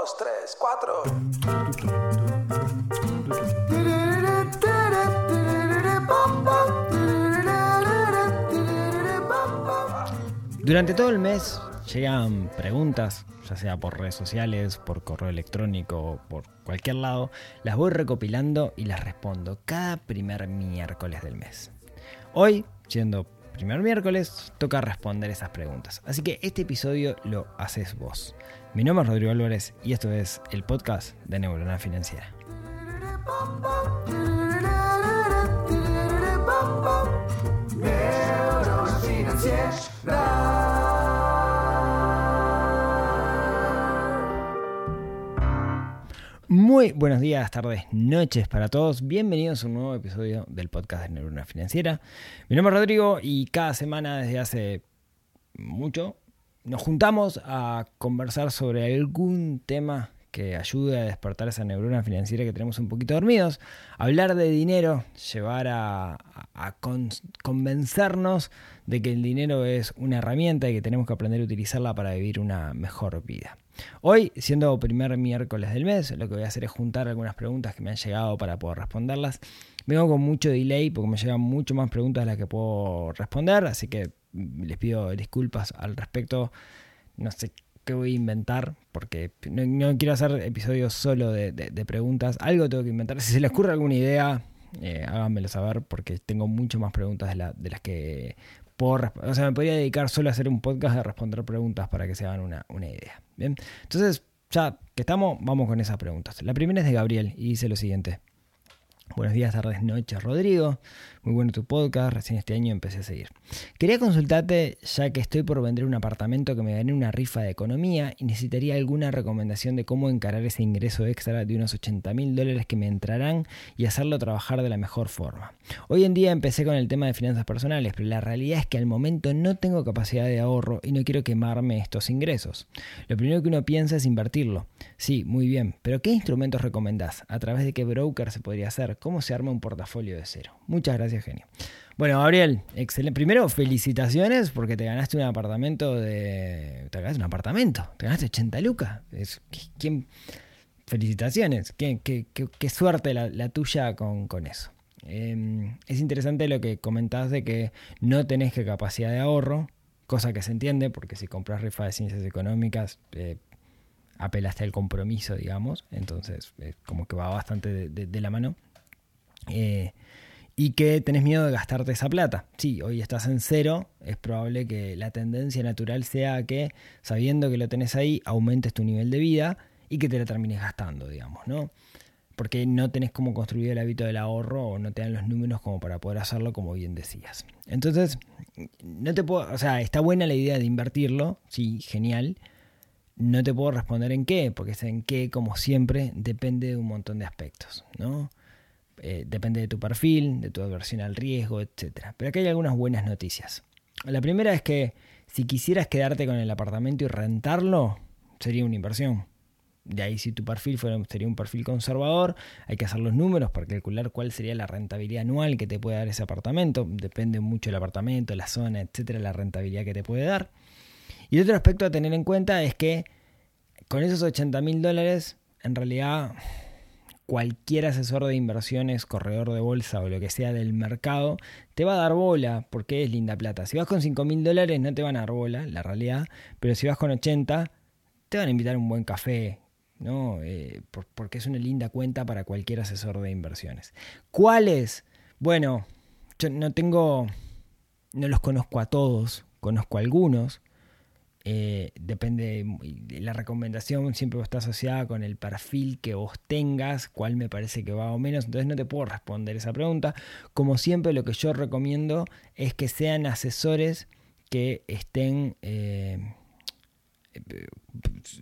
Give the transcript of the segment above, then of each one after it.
dos, tres, cuatro. Durante todo el mes llegan preguntas, ya sea por redes sociales, por correo electrónico, por cualquier lado. Las voy recopilando y las respondo cada primer miércoles del mes. Hoy, siendo primer miércoles, toca responder esas preguntas. Así que este episodio lo haces vos. Mi nombre es Rodrigo Álvarez y esto es el podcast de Neurona Financiera. Muy buenos días, tardes, noches para todos. Bienvenidos a un nuevo episodio del podcast de Neurona Financiera. Mi nombre es Rodrigo y cada semana desde hace mucho nos juntamos a conversar sobre algún tema que ayude a despertar esa neurona financiera que tenemos un poquito dormidos, hablar de dinero, llevar a, convencernos de que el dinero es una herramienta y que tenemos que aprender a utilizarla para vivir una mejor vida. Hoy, siendo primer miércoles del mes, lo que voy a hacer es juntar algunas preguntas que me han llegado para poder responderlas. Vengo con mucho delay porque me llegan mucho más preguntas de las que puedo responder, así que les pido disculpas al respecto. No sé qué voy a inventar, porque no, quiero hacer episodios solo de, preguntas. Algo tengo que inventar. Si se les ocurre alguna idea, eh, háganmelo saber, porque tengo mucho más preguntas de, las que O sea, me podría dedicar solo a hacer un podcast de responder preguntas para que se hagan una, una idea. Bien, entonces, ya que estamos, vamos con esas preguntas. La primera es de Gabriel y dice lo siguiente. Buenos días, tardes, noches, Rodrigo. Muy bueno tu podcast, recién este año empecé a seguir. Quería consultarte, ya que estoy por vender un apartamento que me gané una rifa de economía y necesitaría alguna recomendación de cómo encarar ese ingreso extra de unos 80 mil dólares que me entrarán y hacerlo trabajar de la mejor forma. Hoy en día empecé con el tema de finanzas personales, pero la realidad es que al momento no tengo capacidad de ahorro y no quiero quemarme estos ingresos. Lo primero que uno piensa es invertirlo. Sí, muy bien, pero ¿qué instrumentos recomendás? ¿A través de qué broker se podría hacer? ¿Cómo se arma un portafolio de cero? Muchas gracias genio. Bueno, Gabriel, excelente. Primero, felicitaciones porque te ganaste un apartamento de. Te ganaste un apartamento, te ganaste 80 lucas. Felicitaciones, qué, suerte la, tuya con, eso. Em, es interesante lo que comentás de que no tenés que capacidad de ahorro, cosa que se entiende porque si compras rifa de ciencias económicas, eh, apelaste al compromiso, digamos, entonces como que va bastante de la mano. Eh, y que tenés miedo de gastarte esa plata. Sí, hoy estás en cero, es probable que la tendencia natural sea que, sabiendo que lo tenés ahí, aumentes tu nivel de vida y que te la termines gastando, digamos, ¿no? Porque no tenés cómo construir el hábito del ahorro o no te dan los números como para poder hacerlo, como bien decías. Entonces, no te puedo, o sea, está buena la idea de invertirlo, sí, genial. No te puedo responder en qué, porque es en qué, como siempre, depende de un montón de aspectos, ¿no? Eh, depende de tu perfil, de tu aversión al riesgo, etc. Pero aquí hay algunas buenas noticias. La primera es que si quisieras quedarte con el apartamento y rentarlo, sería una inversión. De ahí si tu perfil fuera, sería un perfil conservador, hay que hacer los números para calcular cuál sería la rentabilidad anual que te puede dar ese apartamento. Depende mucho del apartamento, la zona, etcétera, la rentabilidad que te puede dar. Y otro aspecto a tener en cuenta es que con esos 80 mil dólares, en realidad cualquier asesor de inversiones, corredor de bolsa o lo que sea del mercado, te va a dar bola porque es linda plata. Si vas con 5 mil dólares no te van a dar bola, la realidad, pero si vas con 80, te van a invitar a un buen café, ¿no? Eh, porque es una linda cuenta para cualquier asesor de inversiones. ¿Cuáles? Bueno, yo no tengo, no los conozco a todos, conozco a algunos. Eh, depende, la recomendación siempre está asociada con el perfil que vos tengas, cuál me parece que va o menos, entonces no te puedo responder esa pregunta. Como siempre lo que yo recomiendo es que sean asesores que estén eh,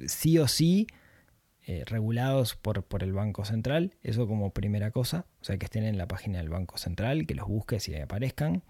sí o sí eh, regulados por, por, el Banco Central, eso como primera cosa, o sea que estén en la página del Banco Central, que los busques y aparezcan.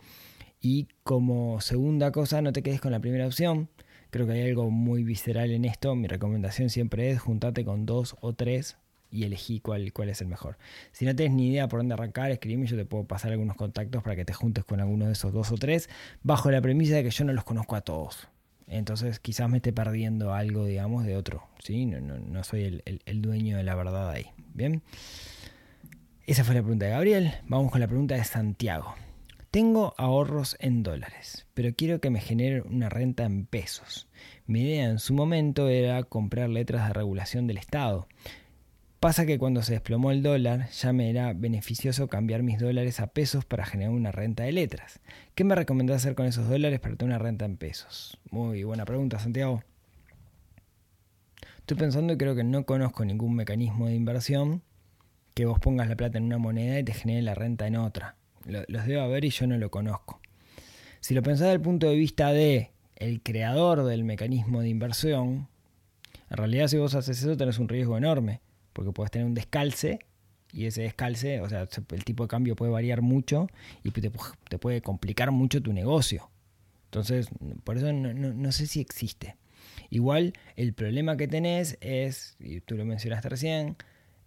Y como segunda cosa, no te quedes con la primera opción, Creo que hay algo muy visceral en esto. Mi recomendación siempre es juntate con dos o tres y elegí cuál, cuál es el mejor. Si no tienes ni idea por dónde arrancar, escribime, yo te puedo pasar algunos contactos para que te juntes con alguno de esos dos o tres, bajo la premisa de que yo no los conozco a todos. Entonces quizás me esté perdiendo algo, digamos, de otro. ¿sí? No, no, soy el, el, dueño de la verdad ahí. Bien. Esa fue la pregunta de Gabriel. Vamos con la pregunta de Santiago. Tengo ahorros en dólares, pero quiero que me genere una renta en pesos. Mi idea en su momento era comprar letras de regulación del Estado. Pasa que cuando se desplomó el dólar ya me era beneficioso cambiar mis dólares a pesos para generar una renta de letras. ¿Qué me recomendás hacer con esos dólares para tener una renta en pesos? Muy buena pregunta, Santiago. Estoy pensando y creo que no conozco ningún mecanismo de inversión que vos pongas la plata en una moneda y te genere la renta en otra los debo haber y yo no lo conozco. Si lo pensás desde el punto de vista de el creador del mecanismo de inversión, en realidad si vos haces eso tenés un riesgo enorme, porque puedes tener un descalce y ese descalce, o sea, el tipo de cambio puede variar mucho y te, puede complicar mucho tu negocio. Entonces, por eso no, no, sé si existe. Igual el problema que tenés es, y tú lo mencionaste recién,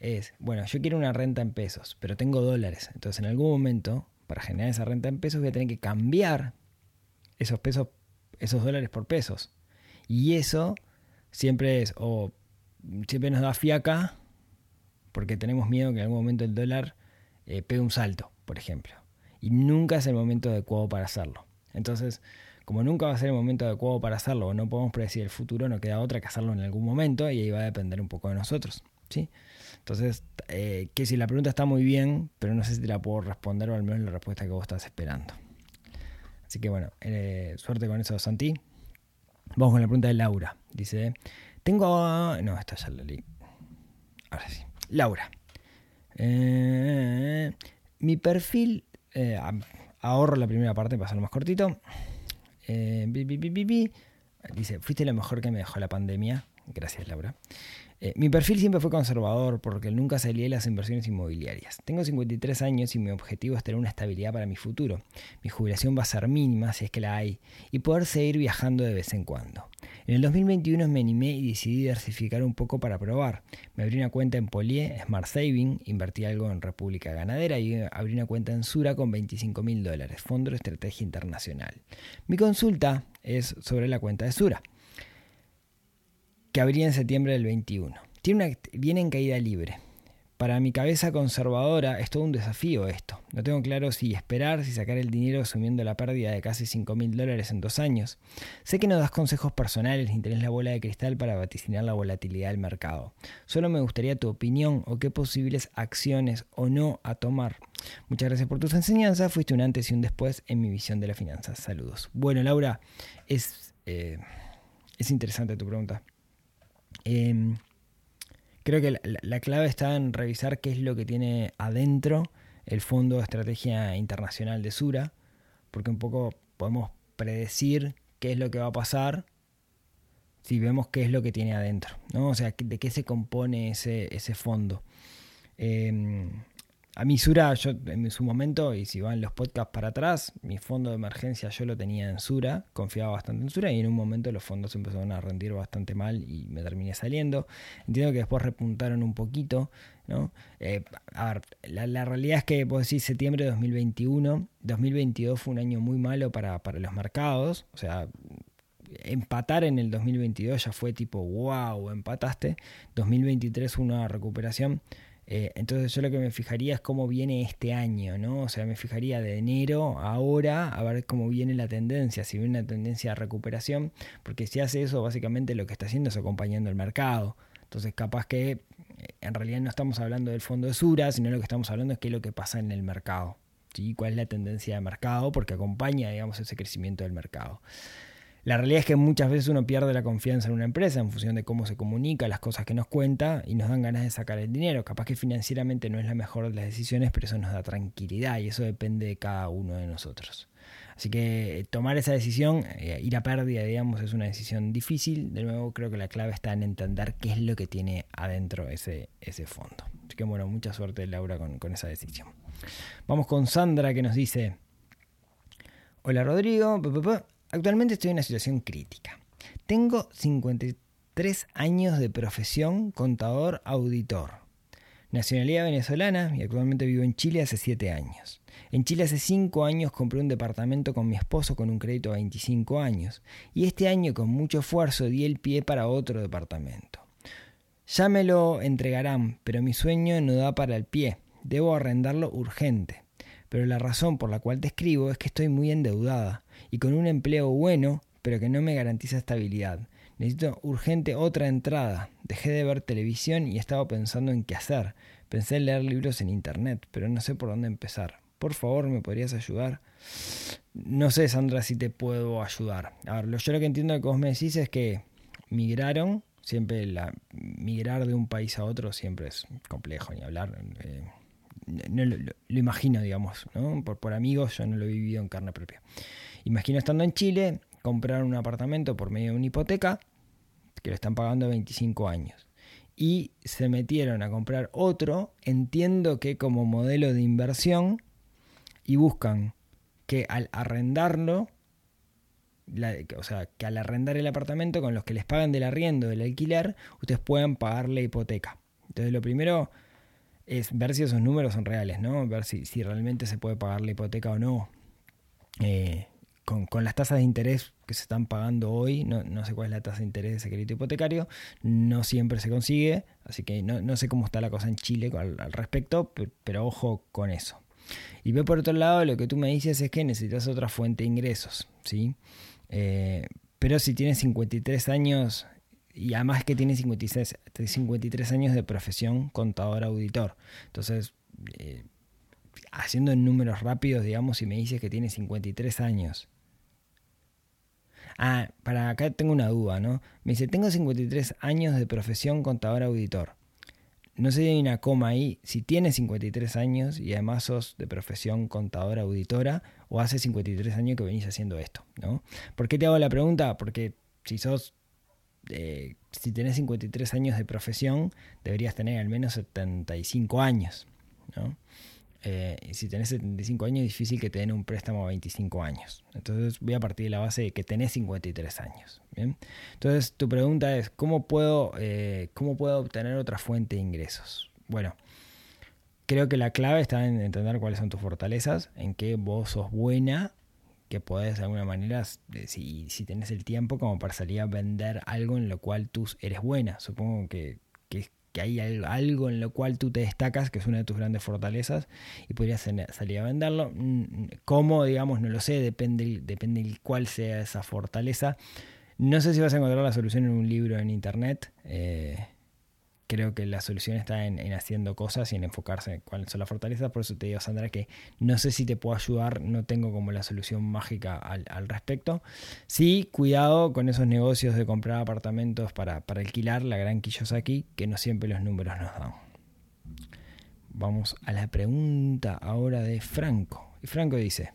es, bueno, yo quiero una renta en pesos, pero tengo dólares. Entonces en algún momento, para generar esa renta en pesos, voy a tener que cambiar esos pesos, esos dólares por pesos. Y eso siempre es, o siempre nos da fiaca, porque tenemos miedo que en algún momento el dólar eh, pegue un salto, por ejemplo. Y nunca es el momento adecuado para hacerlo. Entonces, como nunca va a ser el momento adecuado para hacerlo, o no podemos predecir el futuro, no queda otra que hacerlo en algún momento y ahí va a depender un poco de nosotros. ¿Sí? Entonces, eh, que si la pregunta está muy bien, pero no sé si te la puedo responder o al menos la respuesta que vos estás esperando. Así que bueno, eh, suerte con eso, Santi. Vamos con la pregunta de Laura. Dice, tengo... No, esta ya la leí. Ahora sí. Laura. Eh, mi perfil... ahorro la primera parte para hacerlo más cortito. Dice, fuiste lo mejor que me dejó la pandemia. Gracias, Laura. Eh, mi perfil siempre fue conservador porque nunca salí de las inversiones inmobiliarias. Tengo 53 años y mi objetivo es tener una estabilidad para mi futuro. Mi jubilación va a ser mínima si es que la hay y poder seguir viajando de vez en cuando. En el 2021 me animé y decidí diversificar un poco para probar. Me abrí una cuenta en Polié, Smart Saving, invertí algo en República Ganadera y abrí una cuenta en Sura con 25 mil dólares, Fondo de Estrategia Internacional. Mi consulta es sobre la cuenta de Sura que abría en septiembre del 21. Tiene una, viene en caída libre. Para mi cabeza conservadora es todo un desafío esto. No tengo claro si esperar, si sacar el dinero asumiendo la pérdida de casi 5 mil dólares en dos años. Sé que no das consejos personales ni tenés la bola de cristal para vaticinar la volatilidad del mercado. Solo me gustaría tu opinión o qué posibles acciones o no a tomar. Muchas gracias por tus enseñanzas. Fuiste un antes y un después en mi visión de las finanzas. Saludos. Bueno, Laura, es, eh, es interesante tu pregunta. Em, creo que la, clave está en revisar qué es lo que tiene adentro el Fondo de Estrategia Internacional de Sura, porque un poco podemos predecir qué es lo que va a pasar si vemos qué es lo que tiene adentro, ¿no? O sea, de qué se compone ese, ese fondo. Em, a mi Sura, yo en su momento, y si van los podcasts para atrás, mi fondo de emergencia yo lo tenía en Sura, confiaba bastante en Sura, y en un momento los fondos empezaron a rendir bastante mal y me terminé saliendo. Entiendo que después repuntaron un poquito, ¿no? Eh, a ver, la, realidad es que, puedo decir, septiembre de 2021, 2022 fue un año muy malo para, para los mercados, o sea, empatar en el 2022 ya fue tipo, wow, empataste. 2023 una recuperación eh, entonces yo lo que me fijaría es cómo viene este año, ¿no? O sea, me fijaría de enero a ahora a ver cómo viene la tendencia, si viene una tendencia de recuperación, porque si hace eso, básicamente lo que está haciendo es acompañando el mercado. Entonces capaz que eh, en realidad no estamos hablando del fondo de Sura, sino lo que estamos hablando es qué es lo que pasa en el mercado. ¿sí? ¿Cuál es la tendencia de mercado? Porque acompaña, digamos, ese crecimiento del mercado. La realidad es que muchas veces uno pierde la confianza en una empresa en función de cómo se comunica, las cosas que nos cuenta y nos dan ganas de sacar el dinero. Capaz que financieramente no es la mejor de las decisiones, pero eso nos da tranquilidad y eso depende de cada uno de nosotros. Así que eh, tomar esa decisión, eh, ir a pérdida, digamos, es una decisión difícil. De nuevo, creo que la clave está en entender qué es lo que tiene adentro ese, ese fondo. Así que bueno, mucha suerte Laura con, con esa decisión. Vamos con Sandra que nos dice, hola Rodrigo, Actualmente estoy en una situación crítica. Tengo 53 años de profesión contador auditor. Nacionalidad venezolana y actualmente vivo en Chile hace 7 años. En Chile hace 5 años compré un departamento con mi esposo con un crédito a 25 años y este año con mucho esfuerzo di el pie para otro departamento. Ya me lo entregarán, pero mi sueño no da para el pie. Debo arrendarlo urgente. Pero la razón por la cual te escribo es que estoy muy endeudada y con un empleo bueno, pero que no me garantiza estabilidad. Necesito urgente otra entrada. Dejé de ver televisión y estaba pensando en qué hacer. Pensé en leer libros en internet, pero no sé por dónde empezar. Por favor, ¿me podrías ayudar? No sé, Sandra, si te puedo ayudar. A ver, yo lo que entiendo de que vos me decís es que migraron. Siempre la, migrar de un país a otro siempre es complejo, ni hablar. Eh, no, lo, imagino, digamos, ¿no? Por, por amigos yo no lo he vivido en carne propia. Imagino estando en Chile, comprar un apartamento por medio de una hipoteca que lo están pagando 25 años. Y se metieron a comprar otro, entiendo que como modelo de inversión, y buscan que al arrendarlo, o sea, que al arrendar el apartamento con los que les pagan del arriendo, del alquiler, ustedes puedan pagar la hipoteca. Entonces lo primero es ver si esos números son reales, ¿no? Ver si, si realmente se puede pagar la hipoteca o no. Eh, con, las tasas de interés que se están pagando hoy, no, sé cuál es la tasa de interés de ese crédito hipotecario, no siempre se consigue, así que no, sé cómo está la cosa en Chile al, respecto, pero, ojo con eso. Y ve por otro lado, lo que tú me dices es que necesitas otra fuente de ingresos, ¿sí? Eh, pero si tienes 53 años y además que tienes 53, 53 años de profesión contador auditor, entonces... Eh, haciendo números rápidos, digamos, si me dices que tienes 53 años Ah, para acá tengo una duda, ¿no? Me dice, tengo 53 años de profesión contador auditor. No sé si hay una coma ahí, si tienes 53 años y además sos de profesión contador auditora o hace 53 años que venís haciendo esto, ¿no? ¿Por qué te hago la pregunta? Porque si sos, eh, si tenés 53 años de profesión, deberías tener al menos 75 años, ¿no? Eh, si tenés 75 años, es difícil que te den un préstamo a 25 años. Entonces voy a partir de la base de que tenés 53 años. Entonces tu pregunta es, ¿cómo puedo, eh, ¿cómo puedo obtener otra fuente de ingresos? Bueno, creo que la clave está en entender cuáles son tus fortalezas, en qué vos sos buena, que podés de alguna manera, si, si tenés el tiempo, como para salir a vender algo en lo cual tú eres buena. Supongo que, que que hay algo en lo cual tú te destacas, que es una de tus grandes fortalezas, y podrías salir a venderlo. Mm, ¿Cómo? Digamos, no lo sé, depende, depende de cuál sea esa fortaleza. No sé si vas a encontrar la solución en un libro en internet. Eh, creo que la solución está en, haciendo cosas y en enfocarse en cuáles son las fortalezas. Por eso te digo, Sandra, que no sé si te puedo ayudar, no tengo como la solución mágica al, respecto. Sí, cuidado con esos negocios de comprar apartamentos para, para alquilar, la gran aquí que no siempre los números nos dan. Vamos a la pregunta ahora de Franco. Y Franco dice...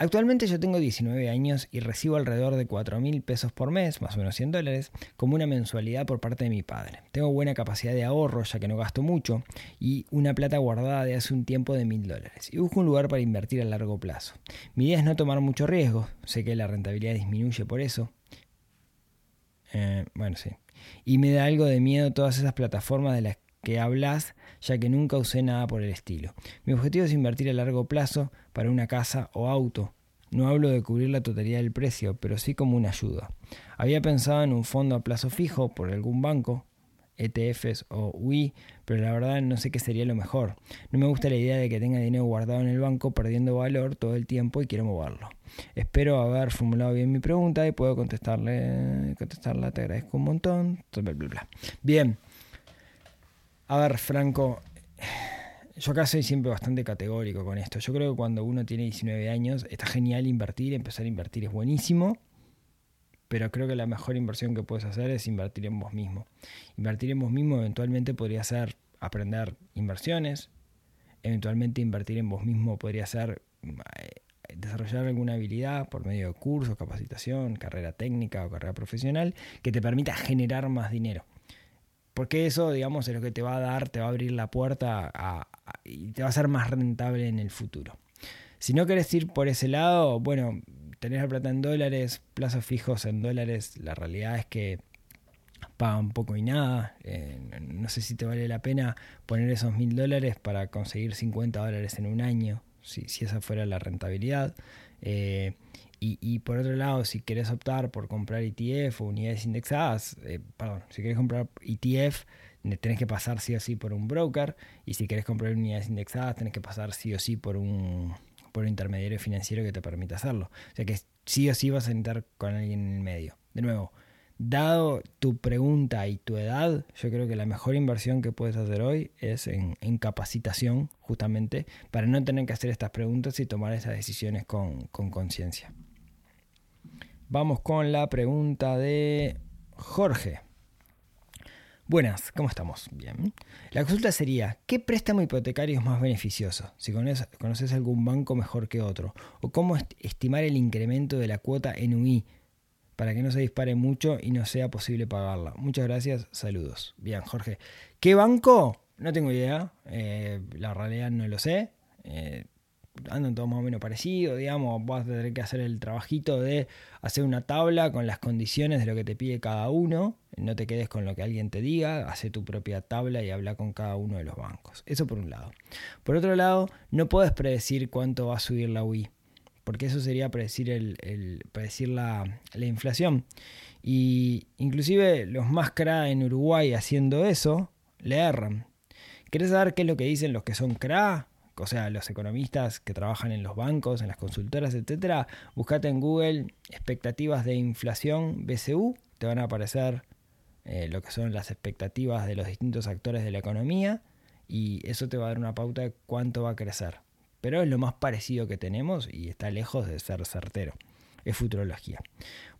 Actualmente yo tengo 19 años y recibo alrededor de 4 mil pesos por mes, más o menos 100 dólares, como una mensualidad por parte de mi padre. Tengo buena capacidad de ahorro ya que no gasto mucho y una plata guardada de hace un tiempo de mil dólares. Y busco un lugar para invertir a largo plazo. Mi idea es no tomar mucho riesgo, sé que la rentabilidad disminuye por eso. Eh, bueno, sí. Y me da algo de miedo todas esas plataformas de las que hablas, ya que nunca usé nada por el estilo. Mi objetivo es invertir a largo plazo para una casa o auto. No hablo de cubrir la totalidad del precio, pero sí como una ayuda. Había pensado en un fondo a plazo fijo por algún banco, ETFs o UI, pero la verdad no sé qué sería lo mejor. No me gusta la idea de que tenga dinero guardado en el banco perdiendo valor todo el tiempo y quiero moverlo. Espero haber formulado bien mi pregunta y puedo contestarle, contestarla. Te agradezco un montón. Bien. A ver, Franco, yo acá soy siempre bastante categórico con esto. Yo creo que cuando uno tiene 19 años está genial invertir, empezar a invertir es buenísimo, pero creo que la mejor inversión que puedes hacer es invertir en vos mismo. Invertir en vos mismo eventualmente podría ser aprender inversiones, eventualmente invertir en vos mismo podría ser eh, desarrollar alguna habilidad por medio de cursos, capacitación, carrera técnica o carrera profesional que te permita generar más dinero. Porque eso, digamos, es lo que te va a dar, te va a abrir la puerta y te va a ser más rentable en el futuro. Si no querés ir por ese lado, bueno, tenés la plata en dólares, plazos fijos en dólares, la realidad es que pagan poco y nada. Eh, no sé si te vale la pena poner esos mil dólares para conseguir 50 dólares en un año, si, si esa fuera la rentabilidad. Eh, y, por otro lado, si querés optar por comprar ETF o unidades indexadas, eh, perdón, si querés comprar ETF, tenés que pasar sí o sí por un broker. Y si querés comprar unidades indexadas, tenés que pasar sí o sí por un, por un intermediario financiero que te permita hacerlo. O sea que sí o sí vas a entrar con alguien en el medio. De nuevo, dado tu pregunta y tu edad, yo creo que la mejor inversión que puedes hacer hoy es en, capacitación, justamente, para no tener que hacer estas preguntas y tomar esas decisiones con conciencia. Vamos con la pregunta de Jorge. Buenas, ¿cómo estamos? Bien. La consulta sería, ¿qué préstamo hipotecario es más beneficioso? Si conoces, algún banco mejor que otro. O cómo estimar el incremento de la cuota en UI para que no se dispare mucho y no sea posible pagarla. Muchas gracias, saludos. Bien, Jorge. ¿Qué banco? No tengo idea. Eh, la realidad no lo sé. Eh, andan todo más o menos parecido, digamos, vas a tener que hacer el trabajito de hacer una tabla con las condiciones de lo que te pide cada uno, no te quedes con lo que alguien te diga, hace tu propia tabla y habla con cada uno de los bancos. Eso por un lado. Por otro lado, no puedes predecir cuánto va a subir la UI, porque eso sería predecir, el, predecir la, la inflación. Y inclusive los más CRA en Uruguay haciendo eso, le erran. ¿Querés saber qué es lo que dicen los que son CRA? O sea, los economistas que trabajan en los bancos, en las consultoras, etcétera, buscate en Google expectativas de inflación BCU, te van a aparecer eh, lo que son las expectativas de los distintos actores de la economía y eso te va a dar una pauta de cuánto va a crecer. Pero es lo más parecido que tenemos y está lejos de ser certero. Es futurología.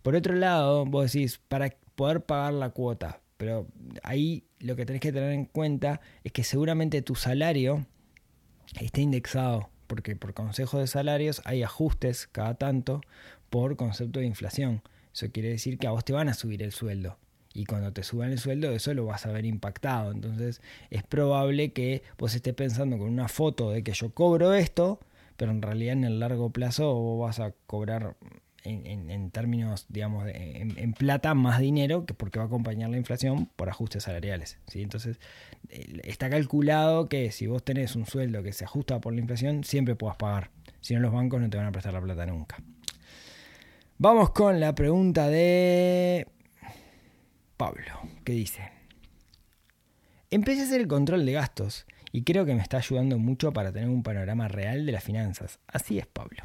Por otro lado, vos decís, para poder pagar la cuota, pero ahí lo que tenés que tener en cuenta es que seguramente tu salario está indexado, porque por consejo de salarios hay ajustes cada tanto por concepto de inflación. Eso quiere decir que a vos te van a subir el sueldo. Y cuando te suban el sueldo, eso lo vas a ver impactado. Entonces, es probable que vos estés pensando con una foto de que yo cobro esto, pero en realidad en el largo plazo vos vas a cobrar en, términos, digamos, en, plata más dinero, que porque va a acompañar la inflación por ajustes salariales. ¿sí? Entonces, está calculado que si vos tenés un sueldo que se ajusta por la inflación, siempre puedas pagar. Si no, los bancos no te van a prestar la plata nunca. Vamos con la pregunta de Pablo, que dice, empecé a hacer el control de gastos y creo que me está ayudando mucho para tener un panorama real de las finanzas. Así es, Pablo.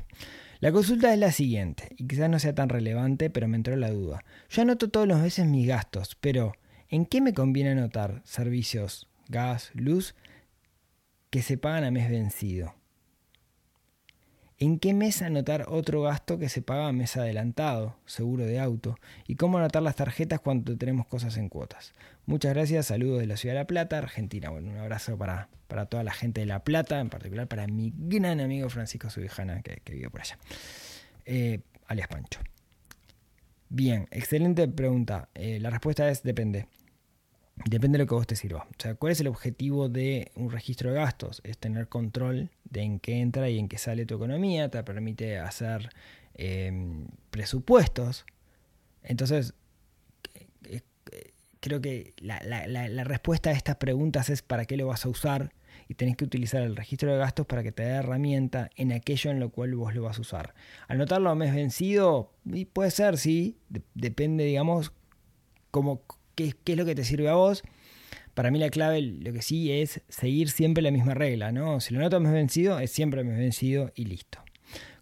La consulta es la siguiente, y quizás no sea tan relevante, pero me entró la duda. Yo anoto todos los meses mis gastos, pero ¿en qué me conviene anotar servicios, gas, luz, que se pagan a mes vencido? ¿En qué mes anotar otro gasto que se paga a mes adelantado, seguro de auto? ¿Y cómo anotar las tarjetas cuando tenemos cosas en cuotas? Muchas gracias, saludos de la ciudad de La Plata, Argentina. Bueno, un abrazo para, para toda la gente de La Plata, en particular para mi gran amigo Francisco Subijana, que, vive por allá. Eh, alias Pancho. Bien, excelente pregunta. Eh, la respuesta es depende. Depende de lo que vos te sirva. O sea, ¿cuál es el objetivo de un registro de gastos? Es tener control en qué entra y en qué sale tu economía, te permite hacer em, presupuestos. Entonces, eh, eh, creo que la, la, respuesta a estas preguntas es para qué lo vas a usar y tenés que utilizar el registro de gastos para que te dé herramienta en aquello en lo cual vos lo vas a usar. Anotarlo a mes vencido, y puede ser, sí, depende, digamos, como qué, es lo que te sirve a vos. Para mí la clave, lo que sí es seguir siempre la misma regla, ¿no? Si lo noto mes vencido, es siempre mes vencido y listo.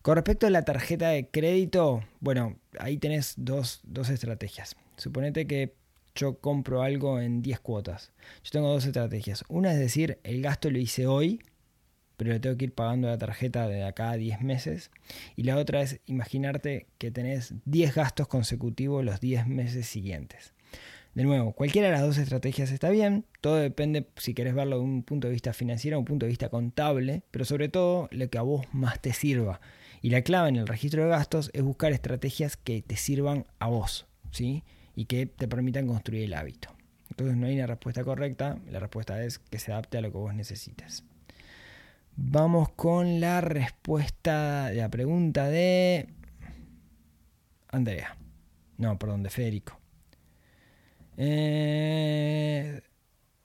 Con respecto a la tarjeta de crédito, bueno, ahí tenés dos, dos estrategias. Suponete que yo compro algo en 10 cuotas. Yo tengo dos estrategias. Una es decir, el gasto lo hice hoy, pero lo tengo que ir pagando la tarjeta de acá a 10 meses. Y la otra es imaginarte que tenés 10 gastos consecutivos los 10 meses siguientes. De nuevo, cualquiera de las dos estrategias está bien, todo depende si querés verlo de un punto de vista financiero o un punto de vista contable, pero sobre todo lo que a vos más te sirva. Y la clave en el registro de gastos es buscar estrategias que te sirvan a vos, ¿sí? Y que te permitan construir el hábito. Entonces no hay una respuesta correcta, la respuesta es que se adapte a lo que vos necesites. Vamos con la respuesta de la pregunta de Andrea. No, perdón, de Federico. Eh,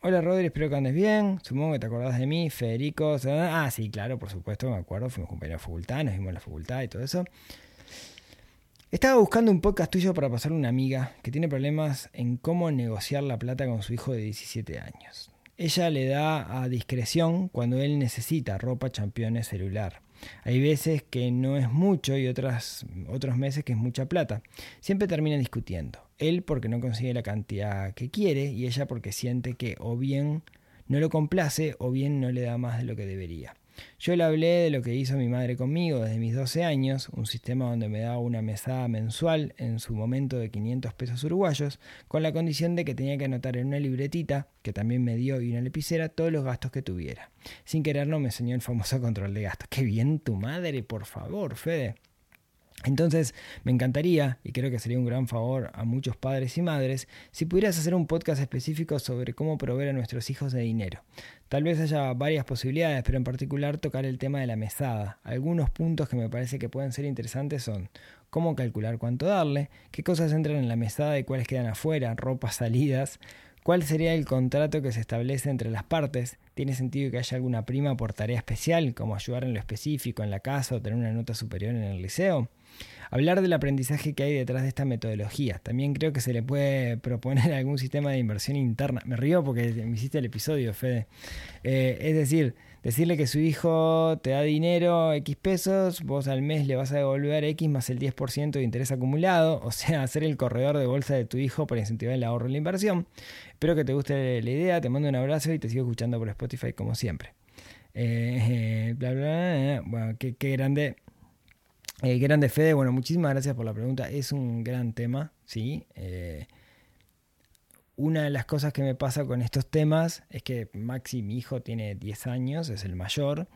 hola Rodri, espero que andes bien. Supongo que te acordás de mí, Federico. Ah, sí, claro, por supuesto, me acuerdo. Fuimos compañeros de facultad, nos vimos en la facultad y todo eso. Estaba buscando un podcast tuyo para pasarle a una amiga que tiene problemas en cómo negociar la plata con su hijo de 17 años. Ella le da a discreción cuando él necesita ropa, championes, celular. Hay veces que no es mucho y otras, otros meses que es mucha plata. Siempre terminan discutiendo. Él porque no consigue la cantidad que quiere y ella porque siente que o bien no lo complace o bien no le da más de lo que debería. Yo le hablé de lo que hizo mi madre conmigo desde mis 12 años, un sistema donde me daba una mesada mensual en su momento de 500 pesos uruguayos, con la condición de que tenía que anotar en una libretita, que también me dio y una lapicera, todos los gastos que tuviera. Sin quererlo me enseñó el famoso control de gastos. ¡Qué bien tu madre, por favor, Fede! Entonces, me encantaría, y creo que sería un gran favor a muchos padres y madres, si pudieras hacer un podcast específico sobre cómo proveer a nuestros hijos de dinero. Tal vez haya varias posibilidades, pero en particular tocar el tema de la mesada. Algunos puntos que me parece que pueden ser interesantes son cómo calcular cuánto darle, qué cosas entran en la mesada y cuáles quedan afuera, ropas, salidas, cuál sería el contrato que se establece entre las partes, tiene sentido que haya alguna prima por tarea especial, como ayudar en lo específico en la casa o tener una nota superior en el liceo. Hablar del aprendizaje que hay detrás de esta metodología. También creo que se le puede proponer algún sistema de inversión interna. Me río porque me hiciste el episodio, Fede. Eh, es decir, decirle que su hijo te da dinero, X pesos, vos al mes le vas a devolver X más el 10% de interés acumulado, o sea, hacer el corredor de bolsa de tu hijo para incentivar el ahorro y la inversión. Espero que te guste la idea, te mando un abrazo y te sigo escuchando por Spotify como siempre. Eh, bla, bla, bueno, qué, qué grande eh, grande Fede, bueno, muchísimas gracias por la pregunta. Es un gran tema, ¿sí? Eh, una de las cosas que me pasa con estos temas es que Maxi, mi hijo, tiene 10 años, es el mayor.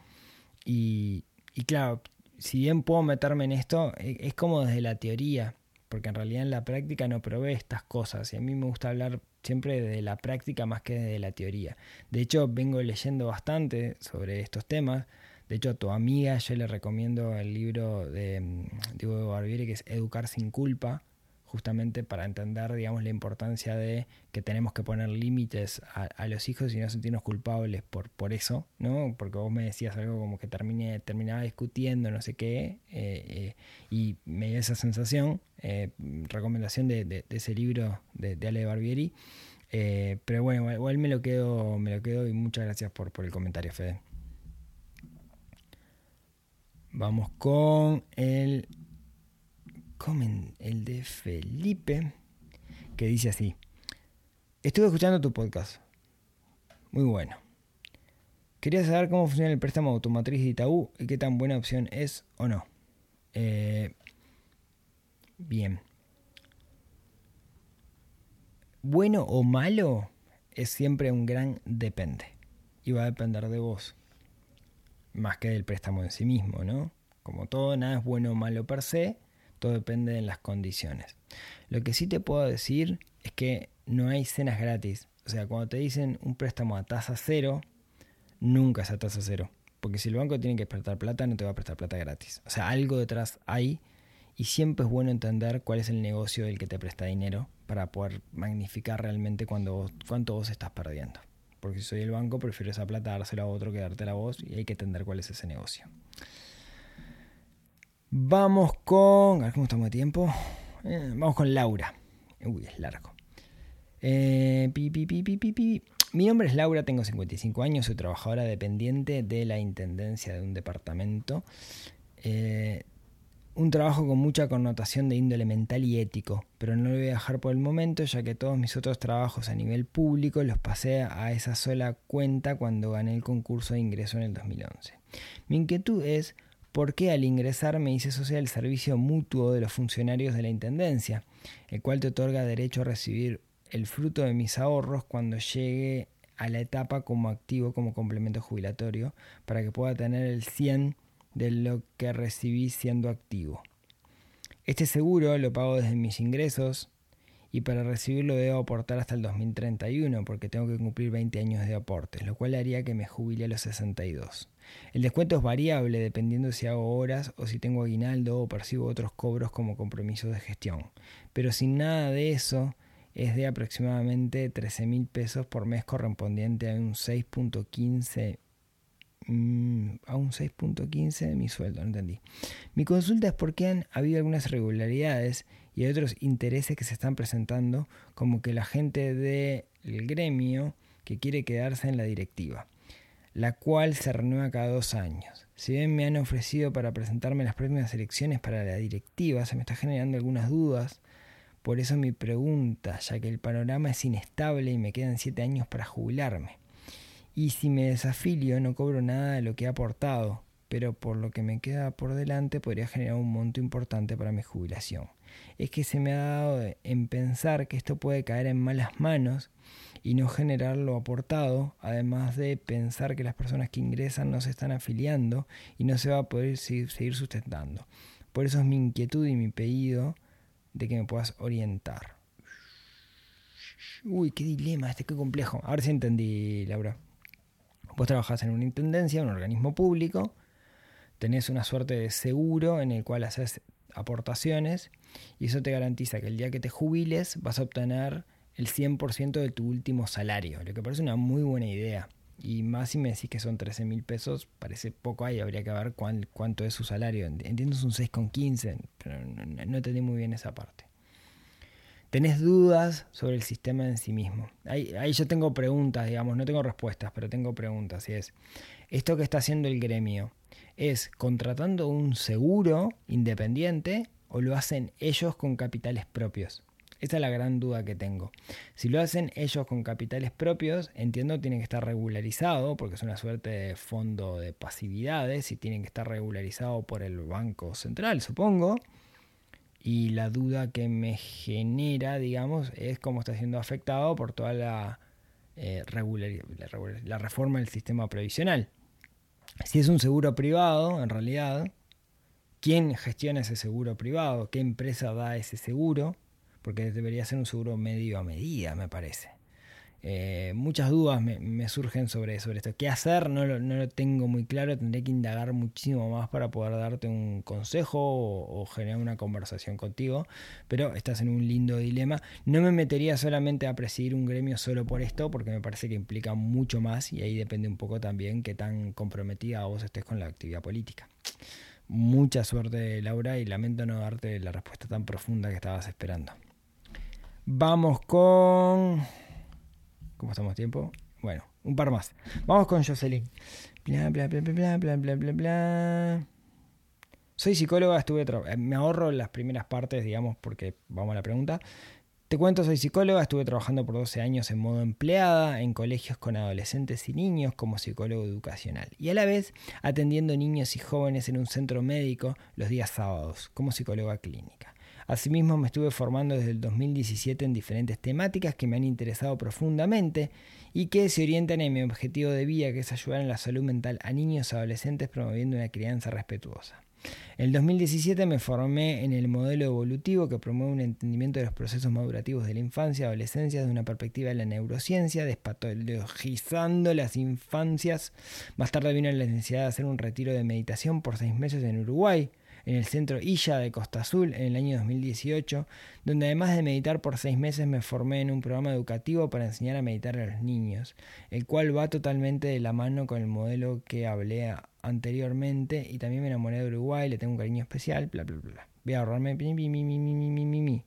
Y, y claro, si bien puedo meterme en esto, e, es como desde la teoría, porque en realidad en la práctica no provee estas cosas. Y a mí me gusta hablar siempre de la práctica más que de la teoría. De hecho, vengo leyendo bastante sobre estos temas. De hecho, a tu amiga yo le recomiendo el libro de mm, Diego Barbieri que es Educar sin culpa, justamente para entender, digamos, la importancia de que tenemos que poner límites a, los hijos y no sentirnos culpables por, por eso, ¿no? Porque vos me decías algo como que terminé, terminaba discutiendo, no sé qué, eh, eh, y me dio esa sensación, eh, recomendación de, ese libro de, Ale Barbieri. pero bueno, igual, me lo quedo, me lo quedo y muchas gracias por, por el comentario, Fede. Vamos con el, el de Felipe, que dice así. Estuve escuchando tu podcast. Muy bueno. Quería saber cómo funciona el préstamo automatriz de Itaú y qué tan buena opción es o no. Eh, bien. Bueno o malo es siempre un gran depende. Y va a depender de vos más que del préstamo en sí mismo, ¿no? Como todo, nada es bueno o malo per se, todo depende de las condiciones. Lo que sí te puedo decir es que no hay cenas gratis. O sea, cuando te dicen un préstamo a tasa cero, nunca es a tasa cero. Porque si el banco tiene que prestar plata, no te va a prestar plata gratis. O sea, algo detrás hay y siempre es bueno entender cuál es el negocio del que te presta dinero para poder magnificar realmente cuando, cuánto vos estás perdiendo porque si soy el banco prefiero esa plata dársela a otro que darte la voz y hay que entender cuál es ese negocio. Vamos con... A ver cómo estamos de tiempo. Eh, vamos con Laura. Uy, es largo. Eh, Mi nombre es Laura, tengo 55 años, soy trabajadora dependiente de la Intendencia de un departamento. Eh, un trabajo con mucha connotación de índole mental y ético, pero no lo voy a dejar por el momento ya que todos mis otros trabajos a nivel público los pasé a esa sola cuenta cuando gané el concurso de ingreso en el 2011. Mi inquietud es por qué al ingresar me hice social el servicio mutuo de los funcionarios de la Intendencia, el cual te otorga derecho a recibir el fruto de mis ahorros cuando llegue a la etapa como activo como complemento jubilatorio para que pueda tener el 100 de lo que recibí siendo activo. Este seguro lo pago desde mis ingresos y para recibirlo debo aportar hasta el 2031 porque tengo que cumplir 20 años de aportes, lo cual haría que me jubile a los 62. El descuento es variable dependiendo si hago horas o si tengo aguinaldo o percibo otros cobros como compromisos de gestión. Pero sin nada de eso es de aproximadamente 13 mil pesos por mes correspondiente a un 6.15 mm, a un 6.15 de mi sueldo, no entendí. Mi consulta es porque han habido algunas irregularidades y otros intereses que se están presentando, como que la gente del gremio que quiere quedarse en la directiva, la cual se renueva cada dos años. Si bien me han ofrecido para presentarme en las próximas elecciones para la directiva, se me está generando algunas dudas. Por eso mi pregunta, ya que el panorama es inestable y me quedan siete años para jubilarme. Y si me desafilio no cobro nada de lo que he aportado, pero por lo que me queda por delante podría generar un monto importante para mi jubilación. Es que se me ha dado en pensar que esto puede caer en malas manos y no generar lo aportado, además de pensar que las personas que ingresan no se están afiliando y no se va a poder seguir sustentando. Por eso es mi inquietud y mi pedido de que me puedas orientar. Uy, qué dilema, este qué complejo. A ver si entendí, Laura. Vos trabajás en una intendencia, un organismo público, tenés una suerte de seguro en el cual haces aportaciones y eso te garantiza que el día que te jubiles vas a obtener el 100% de tu último salario, lo que parece una muy buena idea. Y más si me decís que son 13 mil pesos, parece poco ahí, habría que ver cuánto es su salario. Entiendo es un 6,15, pero no, no, entendí muy bien esa parte. ¿Tenés dudas sobre el sistema en sí mismo? Ahí, ahí yo tengo preguntas, digamos, no tengo respuestas, pero tengo preguntas. Y es, ¿esto que está haciendo el gremio es contratando un seguro independiente o lo hacen ellos con capitales propios? Esa es la gran duda que tengo. Si lo hacen ellos con capitales propios, entiendo tiene que estar regularizado, porque es una suerte de fondo de pasividades y tienen que estar regularizado por el Banco Central, supongo. Y la duda que me genera, digamos, es cómo está siendo afectado por toda la, eh, la reforma del sistema previsional. Si es un seguro privado, en realidad, ¿quién gestiona ese seguro privado? ¿Qué empresa da ese seguro? porque debería ser un seguro medio a medida, me parece. Eh, muchas dudas me, surgen sobre, sobre esto. ¿Qué hacer? No lo, no lo, tengo muy claro. Tendré que indagar muchísimo más para poder darte un consejo o, generar una conversación contigo. Pero estás en un lindo dilema. No me metería solamente a presidir un gremio solo por esto, porque me parece que implica mucho más y ahí depende un poco también qué tan comprometida vos estés con la actividad política. Mucha suerte, Laura, y lamento no darte la respuesta tan profunda que estabas esperando. Vamos con... ¿Cómo estamos tiempo? Bueno, un par más. Vamos con Jocelyn. Bla, bla, bla, bla, bla, bla, bla, bla. Soy psicóloga, estuve... Eh, me ahorro las primeras partes, digamos, porque vamos a la pregunta. Te cuento, soy psicóloga, estuve trabajando por 12 años en modo empleada en colegios con adolescentes y niños como psicólogo educacional y a la vez atendiendo niños y jóvenes en un centro médico los días sábados como psicóloga clínica. Asimismo, me estuve formando desde el 2017 en diferentes temáticas que me han interesado profundamente y que se orientan en mi objetivo de vida, que es ayudar en la salud mental a niños y adolescentes promoviendo una crianza respetuosa. En el 2017 me formé en el modelo evolutivo que promueve un entendimiento de los procesos madurativos de la infancia y adolescencia desde una perspectiva de la neurociencia, despatologizando las infancias. Más tarde vino la necesidad de hacer un retiro de meditación por seis meses en Uruguay, en el centro Illa de Costa Azul en el año 2018, donde además de meditar por seis meses me formé en un programa educativo para enseñar a meditar a los niños, el cual va totalmente de la mano con el modelo que hablé anteriormente y también me enamoré de Uruguay, le tengo un cariño especial, bla bla bla. Voy a ahorrarme mi mi mi mi mi mi mi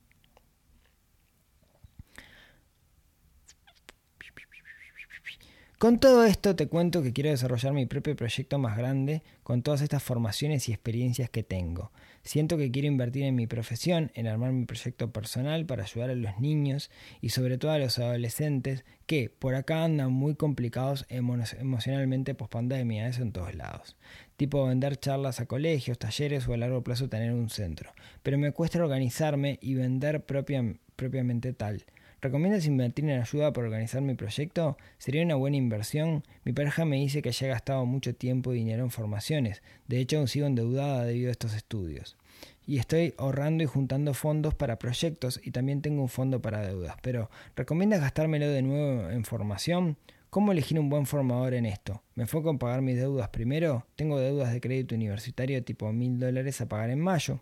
Con todo esto te cuento que quiero desarrollar mi propio proyecto más grande con todas estas formaciones y experiencias que tengo. Siento que quiero invertir en mi profesión, en armar mi proyecto personal para ayudar a los niños y sobre todo a los adolescentes que por acá andan muy complicados emocionalmente post pandemia, eso en todos lados. Tipo vender charlas a colegios, talleres o a largo plazo tener un centro. Pero me cuesta organizarme y vender propiamente tal. ¿Recomiendas invertir en ayuda para organizar mi proyecto? ¿Sería una buena inversión? Mi pareja me dice que ya he gastado mucho tiempo y dinero en formaciones. De hecho, aún sigo endeudada debido a estos estudios. Y estoy ahorrando y juntando fondos para proyectos y también tengo un fondo para deudas. Pero, ¿recomiendas gastármelo de nuevo en formación? ¿Cómo elegir un buen formador en esto? ¿Me enfoco en pagar mis deudas primero? Tengo deudas de crédito universitario tipo mil dólares a pagar en mayo.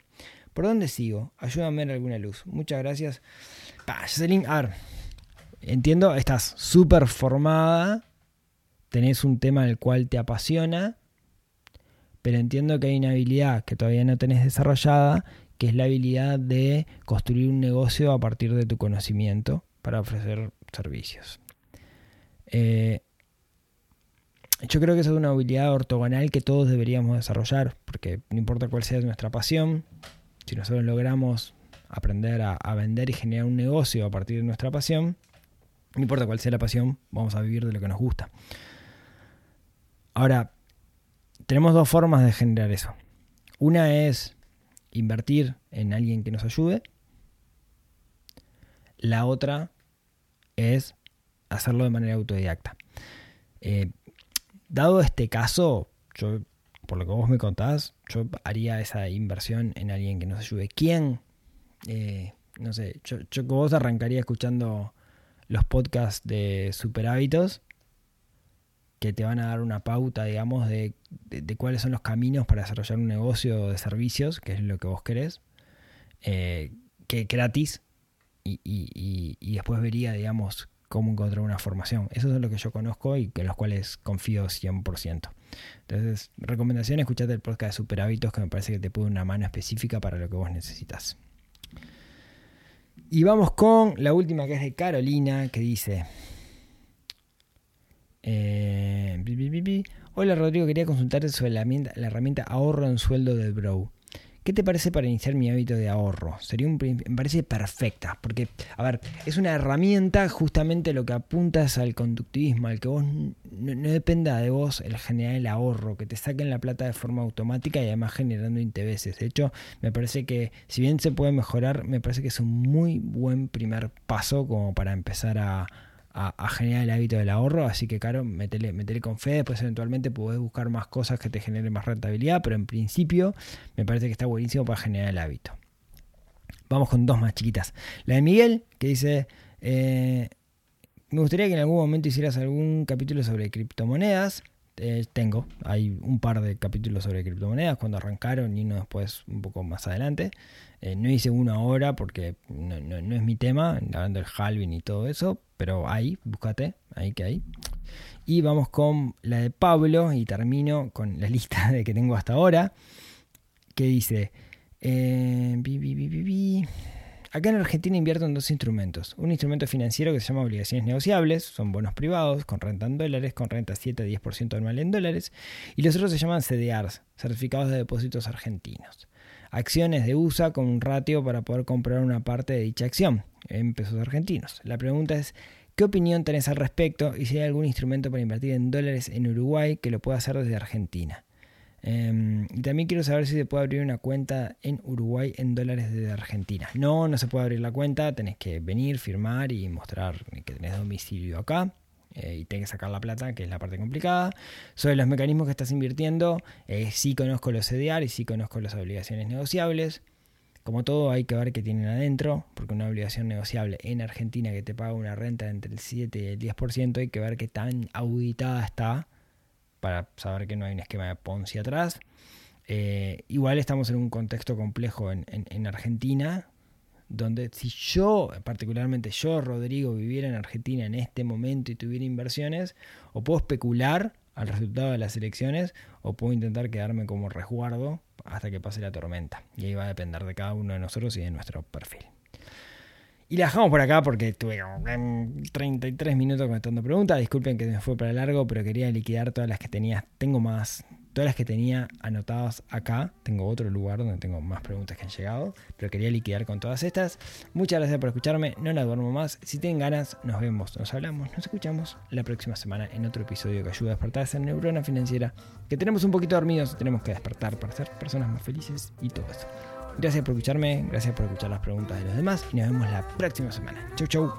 ¿Por dónde sigo? Ayúdame ver alguna luz. Muchas gracias. A ver, entiendo, estás súper formada, tenés un tema del cual te apasiona, pero entiendo que hay una habilidad que todavía no tenés desarrollada, que es la habilidad de construir un negocio a partir de tu conocimiento para ofrecer servicios. Eh, yo creo que esa es una habilidad ortogonal que todos deberíamos desarrollar, porque no importa cuál sea nuestra pasión, si nosotros logramos aprender a, vender y generar un negocio a partir de nuestra pasión, no importa cuál sea la pasión, vamos a vivir de lo que nos gusta. Ahora, tenemos dos formas de generar eso. Una es invertir en alguien que nos ayude. La otra es hacerlo de manera autodidacta. Eh, dado este caso, yo, por lo que vos me contás, yo haría esa inversión en alguien que nos ayude. ¿Quién? Eh, no sé, yo, yo vos arrancaría escuchando los podcasts de Super Hábitos que te van a dar una pauta, digamos, de, cuáles son los caminos para desarrollar un negocio de servicios, que es lo que vos querés, eh, que gratis, y, después vería, digamos, cómo encontrar una formación. Eso es lo que yo conozco y que los cuales confío 100%. Entonces, recomendación, escuchate el podcast de Super Hábitos, que me parece que te puede una mano específica para lo que vos necesitas. Y vamos con la última que es de Carolina, que dice, eh, Hola Rodrigo, quería consultarte sobre la herramienta, ahorro en sueldo del Bro. ¿Qué te parece para iniciar mi hábito de ahorro? Sería un, me parece perfecta, porque, a ver, es una herramienta justamente lo que apuntas al conductivismo, al que vos no, dependa de vos el generar el ahorro, que te saquen la plata de forma automática y además generando intereses. De hecho, me parece que, si bien se puede mejorar, me parece que es un muy buen primer paso como para empezar a, a, generar el hábito del ahorro. Así que, claro, metele, con fe. Después, eventualmente, podés buscar más cosas que te generen más rentabilidad. Pero en principio, me parece que está buenísimo para generar el hábito. Vamos con dos más chiquitas. La de Miguel, que dice. Eh, me gustaría que en algún momento hicieras algún capítulo sobre criptomonedas. Tengo, hay un par de capítulos sobre criptomonedas cuando arrancaron y uno después un poco más adelante. Eh, no hice uno ahora porque no, es mi tema, hablando del halving y todo eso, pero ahí, búscate, ahí que hay. Y vamos con la de Pablo y termino con la lista de que tengo hasta ahora, que dice... Eh, Acá en Argentina invierto en dos instrumentos. Un instrumento financiero que se llama obligaciones negociables, son bonos privados con renta en dólares, con renta 7 a 10% anual en dólares. Y los otros se llaman CDRs, certificados de depósitos argentinos. Acciones de USA con un ratio para poder comprar una parte de dicha acción en pesos argentinos. La pregunta es, ¿qué opinión tenés al respecto y si hay algún instrumento para invertir en dólares en Uruguay que lo pueda hacer desde Argentina? Em, y también quiero saber si se puede abrir una cuenta en Uruguay en dólares desde Argentina. No, no se puede abrir la cuenta, tenés que venir, firmar y mostrar que tenés domicilio acá. Eh, y tenés que sacar la plata, que es la parte complicada. Sobre los mecanismos que estás invirtiendo, eh, sí conozco los CDR y sí conozco las obligaciones negociables. Como todo, hay que ver qué tienen adentro, porque una obligación negociable en Argentina que te paga una renta entre el 7 y el 10%, hay que ver qué tan auditada está para saber que no hay un esquema de Ponzi atrás. Eh, igual estamos en un contexto complejo en, Argentina, donde si yo, particularmente yo, Rodrigo, viviera en Argentina en este momento y tuviera inversiones, o puedo especular al resultado de las elecciones, o puedo intentar quedarme como resguardo hasta que pase la tormenta. Y ahí va a depender de cada uno de nosotros y de nuestro perfil. Y la dejamos por acá porque como 33 minutos contestando preguntas. Disculpen que me fue para largo, pero quería liquidar todas las que tenía. Tengo más, todas las que tenía anotadas acá. Tengo otro lugar donde tengo más preguntas que han llegado, pero quería liquidar con todas estas. Muchas gracias por escucharme. No la duermo más. Si tienen ganas, nos vemos, nos hablamos, nos escuchamos la próxima semana en otro episodio que ayuda a despertar esa neurona financiera que tenemos un poquito dormidos tenemos que despertar para ser personas más felices y todo eso. Gracias por escucharme, gracias por escuchar las preguntas de los demás y nos vemos la próxima semana. Chau, chau.